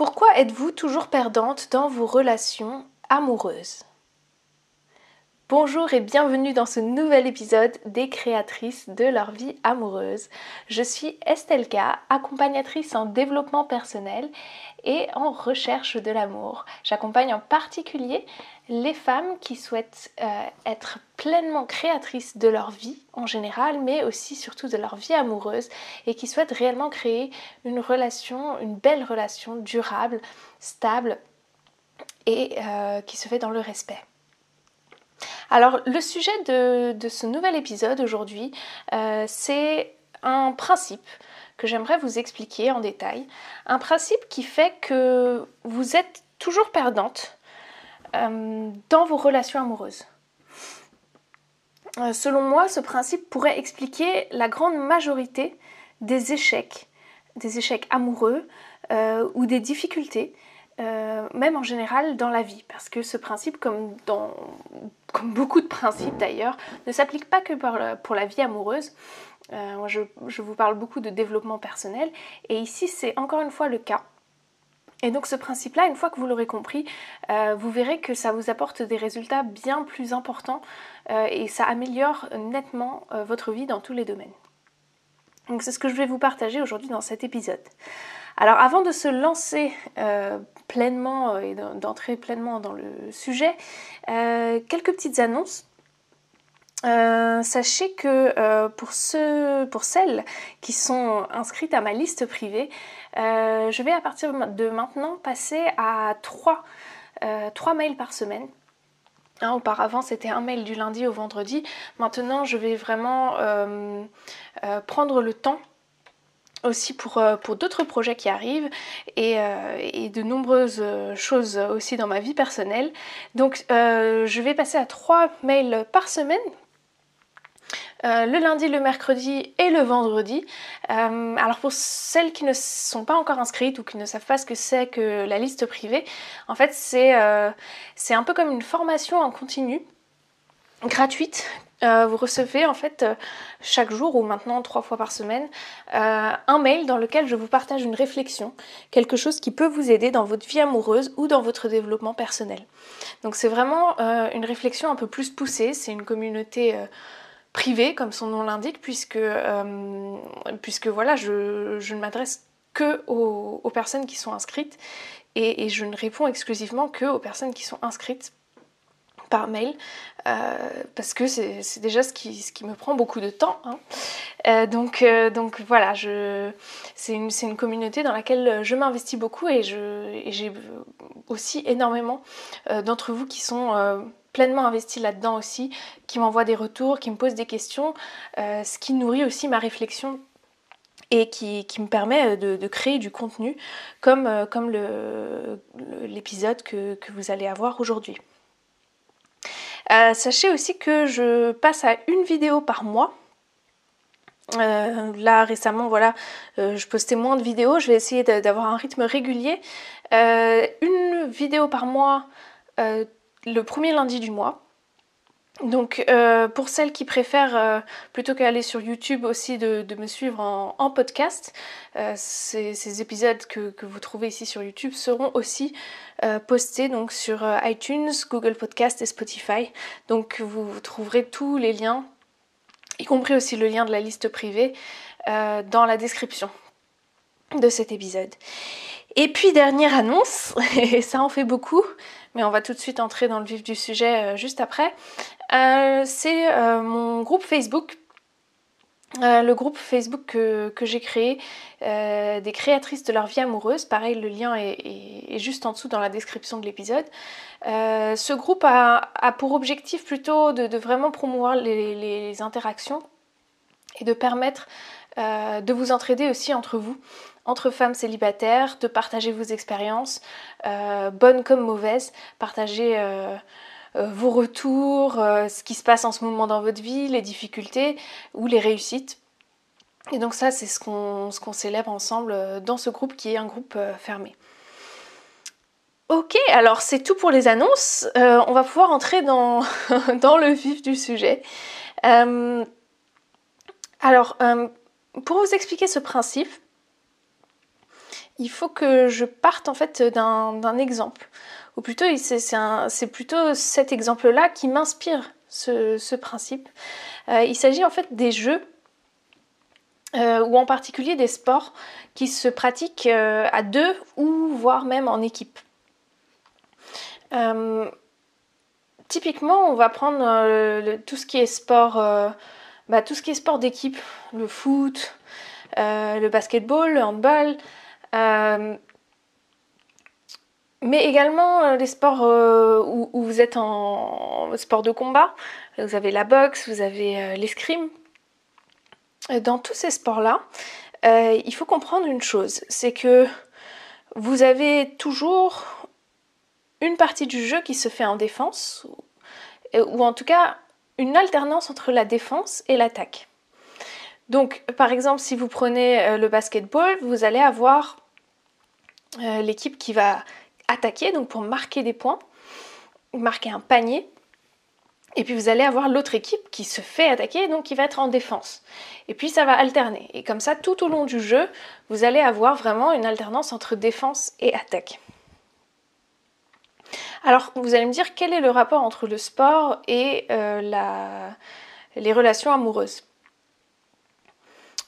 Pourquoi êtes-vous toujours perdante dans vos relations amoureuses? Bonjour et bienvenue dans ce nouvel épisode des créatrices de leur vie amoureuse. Je suis Estelka, accompagnatrice en développement personnel et en recherche de l'amour. J'accompagne en particulier les femmes qui souhaitent euh, être pleinement créatrices de leur vie en général, mais aussi surtout de leur vie amoureuse et qui souhaitent réellement créer une relation, une belle relation durable, stable et euh, qui se fait dans le respect. Alors le sujet de, ce nouvel épisode aujourd'hui, euh, c'est un principe que j'aimerais vous expliquer en détail. Un principe qui fait que vous êtes toujours perdante euh, dans vos relations amoureuses. Euh, selon moi, ce principe pourrait expliquer la grande majorité des échecs, des échecs amoureux ou des difficultés euh, même en général dans la vie, parce que ce principe, comme, dans, beaucoup de principes d'ailleurs, ne s'applique pas que pour la, vie amoureuse. Euh, je, vous parle beaucoup de développement personnel, et ici c'est encore une fois le cas. Et donc ce principe-là, une fois que vous l'aurez compris, euh, vous verrez que ça vous apporte des résultats bien plus importants et ça améliore nettement votre vie dans tous les domaines. Donc c'est ce que je vais vous partager aujourd'hui dans cet épisode. Alors avant de se lancer euh, pleinement euh, et d'entrer pleinement dans le sujet, euh, quelques petites annonces. sachez que pour, celles qui sont inscrites à ma liste privée, je vais à partir de maintenant passer à 3, 3 mails par semaine. Hein, auparavant, c'était un mail du lundi au vendredi. Maintenant, je vais vraiment prendre le temps aussi pour, euh, pour d'autres projets qui arrivent et, euh, de nombreuses choses aussi dans ma vie personnelle. Donc euh, je vais passer à trois mails par semaine. le lundi, le mercredi et le vendredi. alors pour celles qui ne sont pas encore inscrites ou qui ne savent pas ce que c'est que la liste privée, en fait c'est un peu comme une formation en continu gratuite euh, vous recevez en fait euh, chaque jour ou maintenant trois fois par semaine euh, un mail dans lequel je vous partage une réflexion, quelque chose qui peut vous aider dans votre vie amoureuse ou dans votre développement personnel. Donc c'est vraiment une réflexion un peu plus poussée, c'est une communauté privée comme son nom l'indique puisque, puisque voilà je, ne m'adresse que aux, personnes qui sont inscrites et, et je ne réponds exclusivement que aux personnes qui sont inscrites par mail euh, parce que c'est déjà ce qui, me prend beaucoup de temps. Hein. Euh, donc, euh, donc voilà, c'est une, communauté dans laquelle je m'investis beaucoup et j'ai aussi énormément d'entre vous qui sont pleinement investis là-dedans aussi, qui m'envoient des retours, qui me posent des questions, ce qui nourrit aussi ma réflexion et qui, me permet de, créer du contenu comme, l'épisode que vous allez avoir aujourd'hui. Euh, sachez aussi que je passe à une vidéo par mois. Euh, là récemment voilà euh, je postais moins de vidéos je vais essayer d'avoir un rythme régulier une vidéo par mois le premier lundi du mois donc euh, pour celles qui préfèrent, euh, plutôt qu'aller sur YouTube aussi, de, me suivre en, podcast, euh, ces, épisodes que, vous trouvez ici sur YouTube seront aussi postés sur iTunes, Google Podcast et Spotify. Donc vous, trouverez tous les liens, y compris aussi le lien de la liste privée, dans la description de cet épisode. Et puis dernière annonce, et ça en fait beaucoup, mais on va tout de suite entrer dans le vif du sujet juste après. Euh, c'est euh, mon groupe Facebook. Euh, le groupe Facebook que, j'ai créé, des créatrices de leur vie amoureuse. Pareil, le lien est, juste en dessous dans la description de l'épisode. ce groupe a, pour objectif plutôt de, vraiment promouvoir les, interactions et de permettre de vous entraider aussi entre vous, entre femmes célibataires, de partager vos expériences, bonnes comme mauvaises, partager euh, vos retours, euh, ce qui se passe en ce moment dans votre vie, les difficultés ou les réussites. Et donc ça, c'est ce qu'on célèbre ensemble euh, dans ce groupe qui est un groupe fermé. Ok, alors c'est tout pour les annonces. on va pouvoir entrer dans le vif du sujet. alors, pour vous expliquer ce principe, il faut que je parte en fait d'un exemple. Ou plutôt, c'est plutôt cet exemple-là qui m'inspire ce, principe. Euh, il s'agit en fait des jeux, euh, ou en particulier des sports qui se pratiquent euh, à deux ou voire même en équipe. typiquement, on va prendre tout ce qui est sport, bah, tout ce qui est sport d'équipe, le foot, le basketball, le handball, mais également les sports où, où, vous êtes en sport de combat, vous avez la boxe, vous avez l'escrime. Dans tous ces sports-là, il faut comprendre une chose, c'est que vous avez toujours une partie du jeu qui se fait en défense, ou en tout cas une alternance entre la défense et l'attaque. Donc, par exemple, si vous prenez euh, le basketball, vous allez avoir euh, l'équipe qui va attaquer, donc pour marquer des points, marquer un panier. Et puis vous allez avoir l'autre équipe qui se fait attaquer, donc qui va être en défense. Et puis ça va alterner. Et comme ça, tout au long du jeu, vous allez avoir vraiment une alternance entre défense et attaque. Alors, vous allez me dire quel est le rapport entre le sport et euh, les relations amoureuses?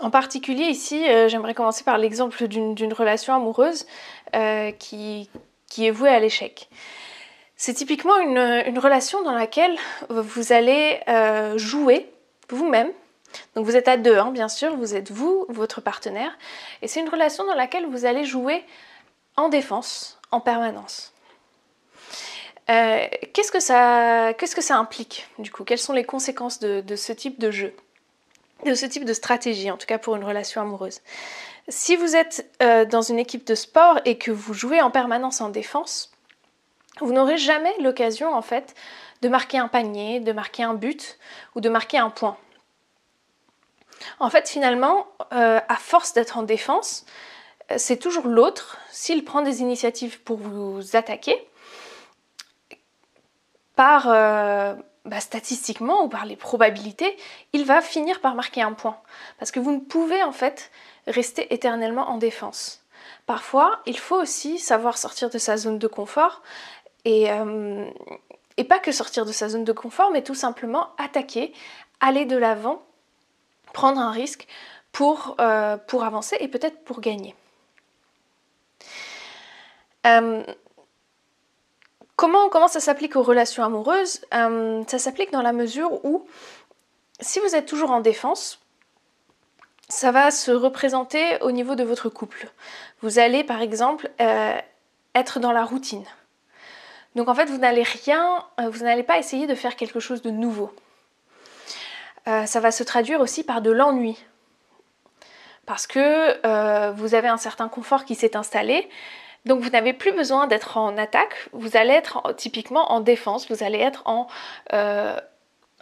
En particulier ici, euh, j'aimerais commencer par l'exemple d'une relation amoureuse euh, qui, est vouée à l'échec. C'est typiquement une, relation dans laquelle vous allez euh, jouer vous-même. Donc vous êtes à deux, hein, bien sûr, vous êtes vous, votre partenaire. Et c'est une relation dans laquelle vous allez jouer en défense en permanence. qu'est-ce, que ça, qu'est-ce que ça implique du coup? Quelles sont les conséquences de ce type de jeu? De ce type de stratégie, en tout cas pour une relation amoureuse. Si vous êtes euh, dans une équipe de sport et que vous jouez en permanence en défense, vous n'aurez jamais l'occasion en fait de marquer un panier, de marquer un but ou de marquer un point. En fait, finalement, euh, à force d'être en défense, euh, c'est toujours l'autre, s'il prend des initiatives pour vous attaquer, par, bah, statistiquement ou par les probabilités, il va finir par marquer un point. Parce que vous ne pouvez en fait rester éternellement en défense. Parfois, il faut aussi savoir sortir de sa zone de confort et, euh, pas que sortir de sa zone de confort, mais tout simplement attaquer, aller de l'avant, prendre un risque pour, euh, avancer et peut-être pour gagner. Euh, Comment, ça s'applique aux relations amoureuses? Euh, Ça s'applique dans la mesure où, si vous êtes toujours en défense, ça va se représenter au niveau de votre couple. Vous allez, par exemple, euh, être dans la routine. Donc en fait, vous n'allez rien, euh, vous n'allez pas essayer de faire quelque chose de nouveau. ça va se traduire aussi par de l'ennui. Parce que vous avez un certain confort qui s'est installé, donc vous n'avez plus besoin d'être en attaque, vous allez être typiquement en défense, vous allez être en, euh,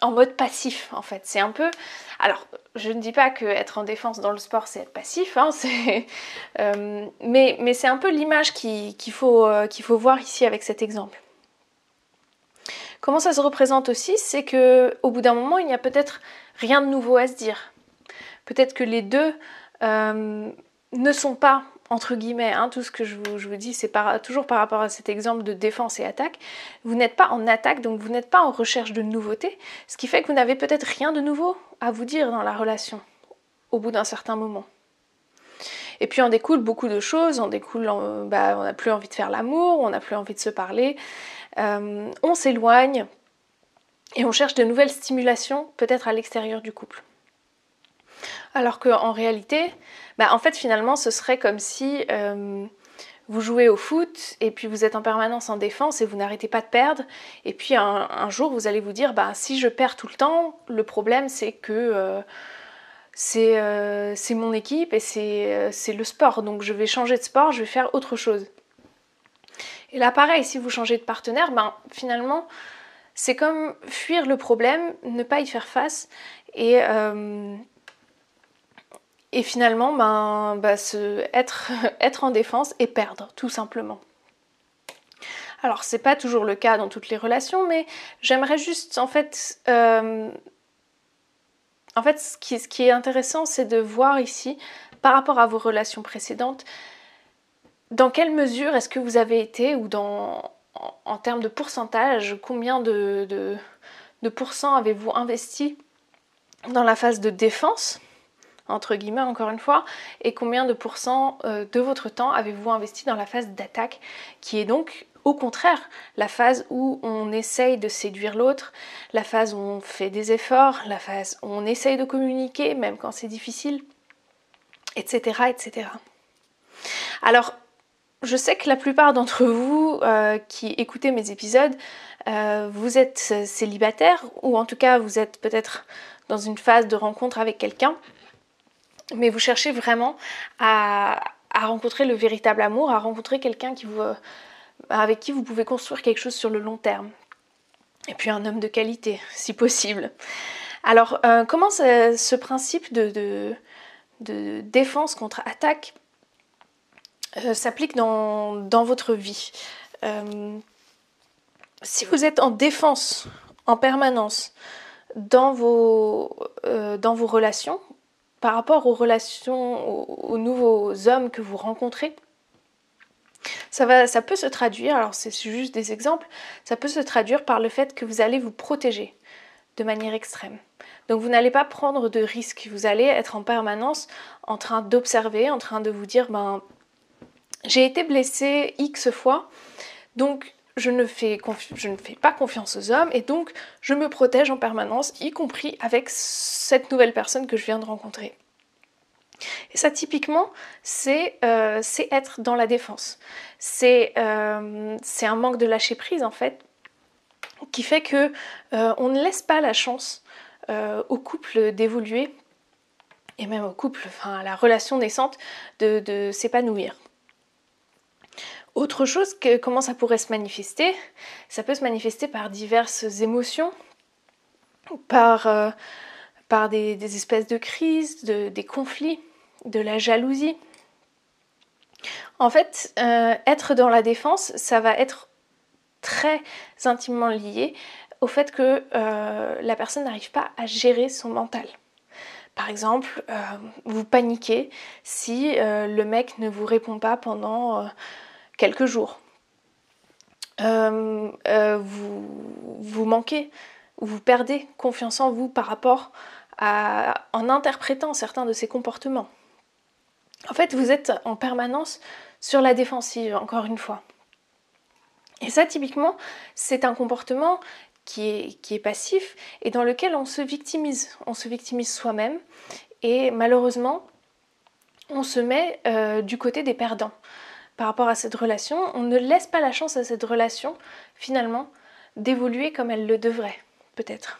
en mode passif en fait. C'est un peu... Alors je ne dis pas que être en défense dans le sport c'est être passif, hein, euh, mais, mais c'est un peu l'image qu'il faut, euh, faut voir ici avec cet exemple. Comment ça se représente aussi C'est que au bout d'un moment, il n'y a peut-être rien de nouveau à se dire. Peut-être que les deux ne sont pas entre guillemets, hein, tout ce que je vous, dis, c'est toujours par rapport à cet exemple de défense et attaque. Vous n'êtes pas en attaque, donc vous n'êtes pas en recherche de nouveautés, ce qui fait que vous n'avez peut-être rien de nouveau à vous dire dans la relation au bout d'un certain moment. Et puis on découle beaucoup de choses, on découle, bah, on n'a plus envie de faire l'amour, on n'a plus envie de se parler, euh, on s'éloigne et on cherche de nouvelles stimulations peut-être à l'extérieur du couple. Alors qu'en réalité, bah, en fait finalement ce serait comme si euh, vous jouez au foot et puis vous êtes en permanence en défense et vous n'arrêtez pas de perdre. Et puis un, jour vous allez vous dire, bah, si je perds tout le temps, le problème c'est que euh, euh, c'est mon équipe et c'est le sport. Donc je vais changer de sport, je vais faire autre chose. Et là pareil, si vous changez de partenaire, ben, finalement c'est comme fuir le problème, ne pas y faire face et, et finalement ben, ben être, être en défense et perdre tout simplement. Alors c'est pas toujours le cas dans toutes les relations, mais j'aimerais juste en fait euh, en fait ce qui, ce qui est intéressant c'est de voir ici par rapport à vos relations précédentes dans quelle mesure est-ce que vous avez été, ou dans, en, termes de pourcentage, combien de, de, de pourcents avez-vous investi dans la phase de défense? Entre guillemets encore une fois, et combien de pourcents euh, de votre temps avez-vous investi dans la phase d'attaque, qui est donc au contraire la phase où on essaye de séduire l'autre, la phase où on fait des efforts, la phase où on essaye de communiquer, même quand c'est difficile, etc., etc. Alors, je sais que la plupart d'entre vous euh, qui écoutez mes épisodes, euh, vous êtes célibataire ou en tout cas vous êtes peut-être dans une phase de rencontre avec quelqu'un, mais vous cherchez vraiment à, rencontrer le véritable amour, à rencontrer quelqu'un vous, avec qui vous pouvez construire quelque chose sur le long terme. Et puis un homme de qualité, si possible. Alors, euh, comment ce, principe de, défense contre attaque euh, s'applique dans, votre vie? Euh, Si vous êtes en défense en permanence dans vos, dans vos relations, par rapport aux relations, aux, nouveaux hommes que vous rencontrez, ça, ça peut se traduire, alors c'est juste des exemples, ça peut se traduire par le fait que vous allez vous protéger de manière extrême. Donc vous n'allez pas prendre de risques, vous allez être en permanence en train d'observer, en train de vous dire, ben, j'ai été blessé X fois, donc je ne, fais pas confiance aux hommes et donc je me protège en permanence, y compris avec cette nouvelle personne que je viens de rencontrer. Et ça, typiquement, c'est euh, être dans la défense. Euh, c'est un manque de lâcher prise, en fait, qui fait que euh, on ne laisse pas la chance au couple d'évoluer et même au couple, enfin à la relation naissante, de s'épanouir. Autre chose, que, comment ça pourrait se manifester? Ça peut se manifester par diverses émotions, par, euh, par des, espèces de crises, des conflits, de la jalousie. En fait, euh, être dans la défense, ça va être très intimement lié au fait que euh, la personne n'arrive pas à gérer son mental. Par exemple, vous paniquez si le mec ne vous répond pas pendant quelques jours. Euh, euh, vous, vous manquez, vous perdez confiance en vous par rapport à, en interprétant certains de ces comportements. En fait, vous êtes en permanence sur la défensive, encore une fois. Et ça, typiquement, c'est un comportement qui est, qui est, passif et dans lequel on se victimise. On se victimise soi-même et malheureusement, on se met euh, du côté des perdants par rapport à cette relation, on ne laisse pas la chance à cette relation, finalement, d'évoluer comme elle le devrait, peut-être.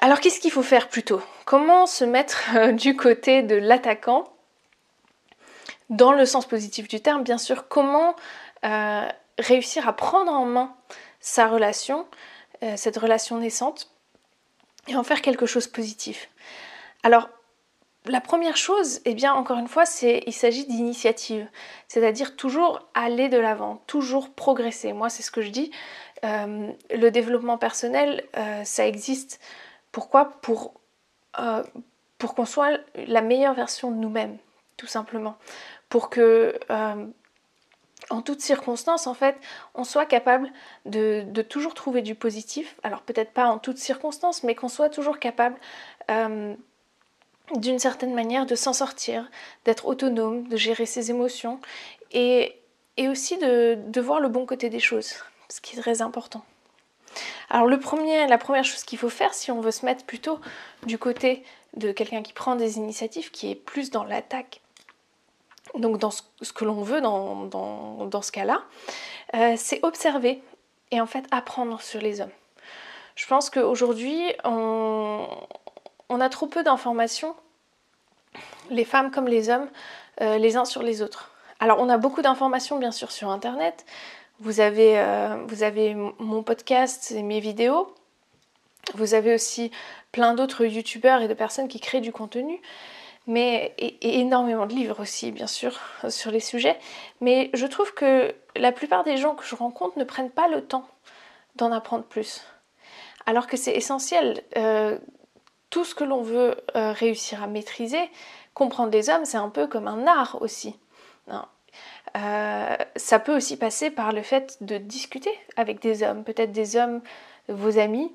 Alors qu'est-ce qu'il faut faire plutôt? Comment se mettre euh, du côté de l'attaquant? Dans le sens positif du terme, bien sûr, comment euh, réussir à prendre en main sa relation, euh, cette relation naissante, et en faire quelque chose de positif? Alors, la première chose, eh bien, encore une fois, c'est il s'agit d'initiative, c'est-à-dire toujours aller de l'avant, toujours progresser. Moi, c'est ce que je dis. Euh, le développement personnel, euh, ça existe. Pourquoi? Pour, euh, pour qu'on soit la meilleure version de nous-mêmes, tout simplement. Pour que, en toutes circonstances, en fait, on soit capable de, de toujours trouver du positif. Alors peut-être pas en toutes circonstances, mais qu'on soit toujours capable d'une certaine manière de s'en sortir, d'être autonome, de gérer ses émotions et, aussi de, voir le bon côté des choses, ce qui est très important. Alors le premier, la première chose qu'il faut faire si on veut se mettre plutôt du côté de quelqu'un qui prend des initiatives, qui est plus dans l'attaque, donc dans ce, que l'on veut dans, dans, ce cas-là, euh, c'est observer et en fait apprendre sur les hommes. Je pense qu'aujourd'hui, on, on a trop peu d'informations, les femmes comme les hommes, euh, les uns sur les autres. Alors on a beaucoup d'informations bien sûr sur Internet. Vous avez, euh, mon podcast et mes vidéos. Vous avez aussi plein d'autres youtubeurs et de personnes qui créent du contenu. Mais, et, énormément de livres aussi, bien sûr, sur les sujets. Mais je trouve que la plupart des gens que je rencontre ne prennent pas le temps d'en apprendre plus. Alors que c'est essentiel. Euh, tout ce que l'on veut euh, réussir à maîtriser, comprendre les hommes, c'est un peu comme un art aussi. Euh, ça peut aussi passer par le fait de discuter avec des hommes, peut-être des hommes, vos amis,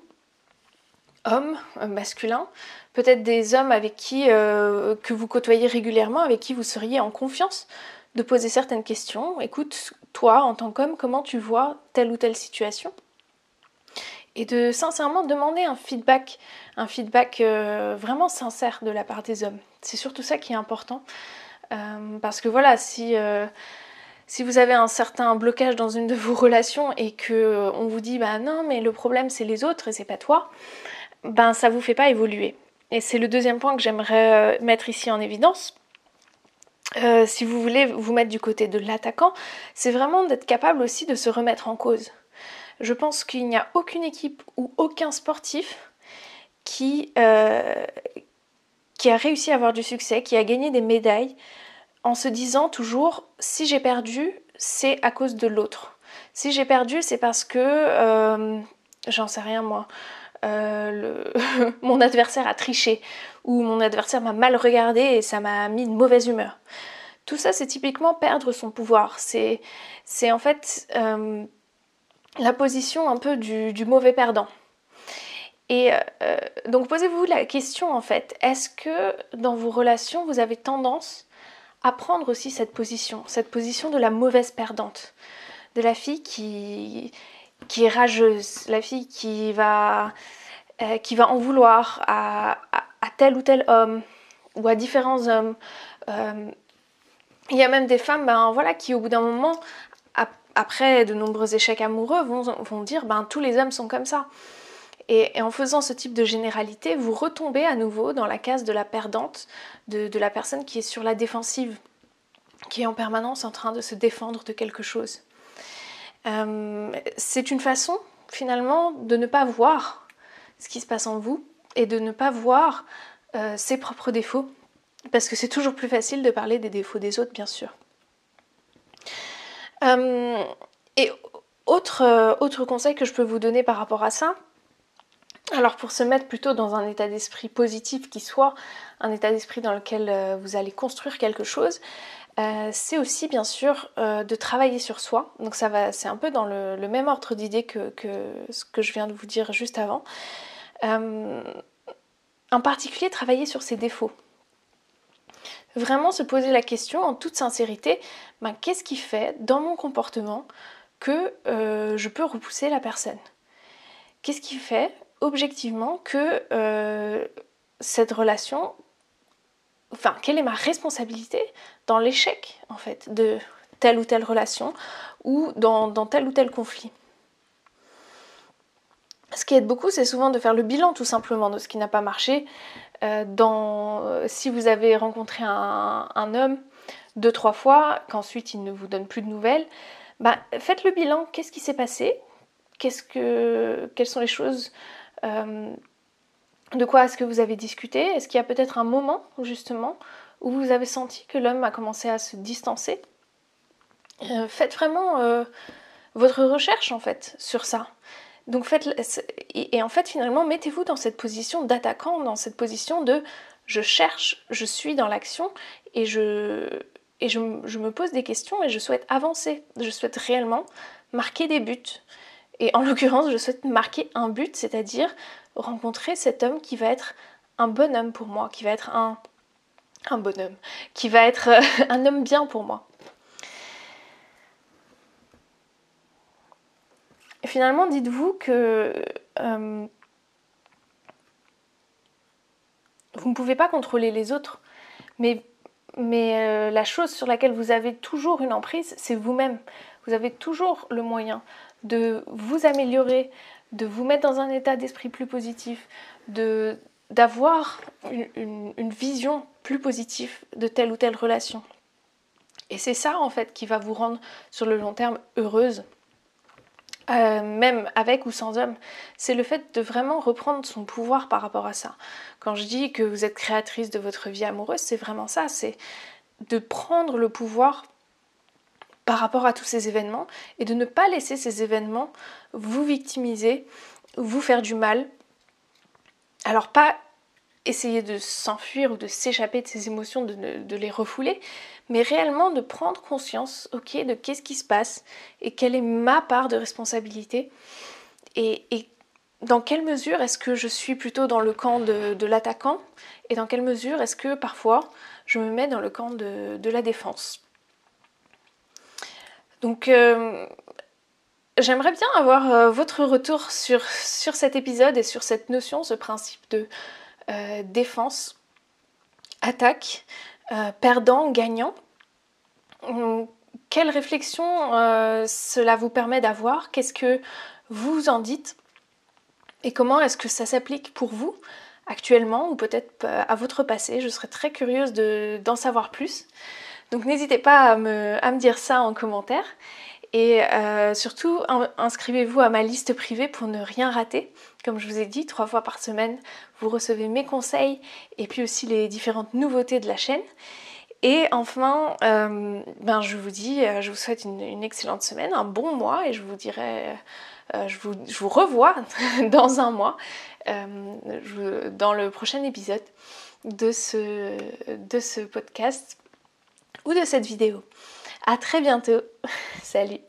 hommes, euh, masculins, peut-être des hommes avec qui euh, que vous côtoyez régulièrement, avec qui vous seriez en confiance de poser certaines questions. Écoute, toi, en tant qu'homme, comment tu vois telle ou telle situation? Et de sincèrement demander un feedback, un feedback vraiment sincère de la part des hommes. C'est surtout ça qui est important. parce que voilà, si si vous avez un certain blocage dans une de vos relations et que euh, on vous dit bah non mais le problème c'est les autres et c'est pas toi, ben ça vous fait pas évoluer. Et c'est le deuxième point que j'aimerais euh, mettre ici en évidence. Euh, si vous voulez vous mettre du côté de l'attaquant, c'est vraiment d'être capable aussi de se remettre en cause. Je pense qu'il n'y a aucune équipe ou aucun sportif qui, qui a réussi à avoir du succès, qui a gagné des médailles, en se disant toujours si j'ai perdu, c'est à cause de l'autre. Si j'ai perdu, c'est parce que euh, j'en sais rien moi. Euh, mon adversaire a triché ou mon adversaire m'a mal regardé et ça m'a mis de mauvaise humeur. Tout ça, c'est typiquement perdre son pouvoir. C'est, en fait euh, la position un peu du, mauvais perdant. Et donc posez-vous la question en fait, est-ce que dans vos relations, vous avez tendance apprendre aussi cette position, cette position de la mauvaise perdante, de la fille qui, qui est rageuse, la fille qui va, euh, qui va en vouloir à, tel ou tel homme ou à différents hommes. Euh, il y a même des femmes ben, voilà, qui, au bout d'un moment, après de nombreux échecs amoureux, vont, dire ben, tous les hommes sont comme ça. Et, en faisant ce type de généralité, vous retombez à nouveau dans la case de la perdante, de, la personne qui est sur la défensive, qui est en permanence en train de se défendre de quelque chose. Euh, c'est une façon finalement de ne pas voir ce qui se passe en vous et de ne pas voir euh, ses propres défauts, parce que c'est toujours plus facile de parler des défauts des autres, bien sûr. Euh, et autre, autre conseil que je peux vous donner par rapport à ça, alors pour se mettre plutôt dans un état d'esprit positif qui soit un état d'esprit dans lequel euh, vous allez construire quelque chose, euh, c'est aussi bien sûr euh, de travailler sur soi. Donc ça va, c'est un peu dans le, même ordre d'idée que, ce que je viens de vous dire juste avant. en particulier travailler sur ses défauts. Vraiment se poser la question en toute sincérité, ben, qu'est-ce qui fait dans mon comportement que je peux repousser la personne? Qu'est-ce qui fait objectivement que euh, cette relation, enfin, quelle est ma responsabilité dans l'échec, en fait, de telle ou telle relation ou dans, tel ou tel conflit? Ce qui aide beaucoup, c'est souvent de faire le bilan tout simplement de ce qui n'a pas marché. Euh, dans, euh, si vous avez rencontré un, homme deux, trois fois, qu'ensuite il ne vous donne plus de nouvelles, bah, faites le bilan, qu'est-ce qui s'est passé? Qu'est-ce que, Quelles sont les choses euh, de quoi est-ce que vous avez discuté? Est-ce qu'il y a peut-être un moment, justement, où vous avez senti que l'homme a commencé à se distancer? Faites vraiment votre recherche, en fait, sur ça. Donc faites et, en fait finalement mettez-vous dans cette position d'attaquant, dans cette position de je cherche, je suis dans l'action et je me pose des questions et je souhaite avancer, je souhaite réellement marquer des buts. Et en l'occurrence, je souhaite marquer un but, c'est-à-dire rencontrer cet homme qui va être un bonhomme pour moi, qui va être un, un bonhomme, qui va être un homme bien pour moi. Et finalement, dites-vous que euh, vous ne pouvez pas contrôler les autres, mais, mais euh, la chose sur laquelle vous avez toujours une emprise, c'est vous-même. Vous avez toujours le moyen de vous améliorer, de vous mettre dans un état d'esprit plus positif, de d'avoir une, vision plus positive de telle ou telle relation. Et c'est ça en fait qui va vous rendre sur le long terme heureuse, euh, même avec ou sans homme. C'est le fait de vraiment reprendre son pouvoir par rapport à ça. Quand je dis que vous êtes créatrice de votre vie amoureuse, c'est vraiment ça, c'est de prendre le pouvoir par rapport à tous ces événements et de ne pas laisser ces événements vous victimiser, vous faire du mal. Alors pas essayer de s'enfuir ou de s'échapper de ces émotions, de, les refouler, mais réellement de prendre conscience, ok, de qu'est-ce qui se passe et quelle est ma part de responsabilité et, dans quelle mesure est-ce que je suis plutôt dans le camp de, l'attaquant et dans quelle mesure est-ce que parfois je me mets dans le camp de, la défense. Donc euh, j'aimerais bien avoir euh, votre retour sur, sur cet épisode et sur cette notion, ce principe de euh, défense, attaque, euh, perdant, gagnant. Hum, quelle réflexion euh, cela vous permet d'avoir? Qu'est-ce que vous en dites? Et comment est-ce que ça s'applique pour vous actuellement ou peut-être à votre passé? Je serais très curieuse d'en savoir plus. Donc n'hésitez pas à me, dire ça en commentaire. Et euh, surtout, inscrivez-vous à ma liste privée pour ne rien rater. Comme je vous ai dit, trois fois par semaine, vous recevez mes conseils et puis aussi les différentes nouveautés de la chaîne. Et enfin, euh, ben je vous dis, euh, je vous souhaite une, excellente semaine, un bon mois et je vous dirai, je, vous, je, vous, revois dans un mois, dans le prochain épisode de ce, de ce podcast ou de cette vidéo. À très bientôt. Salut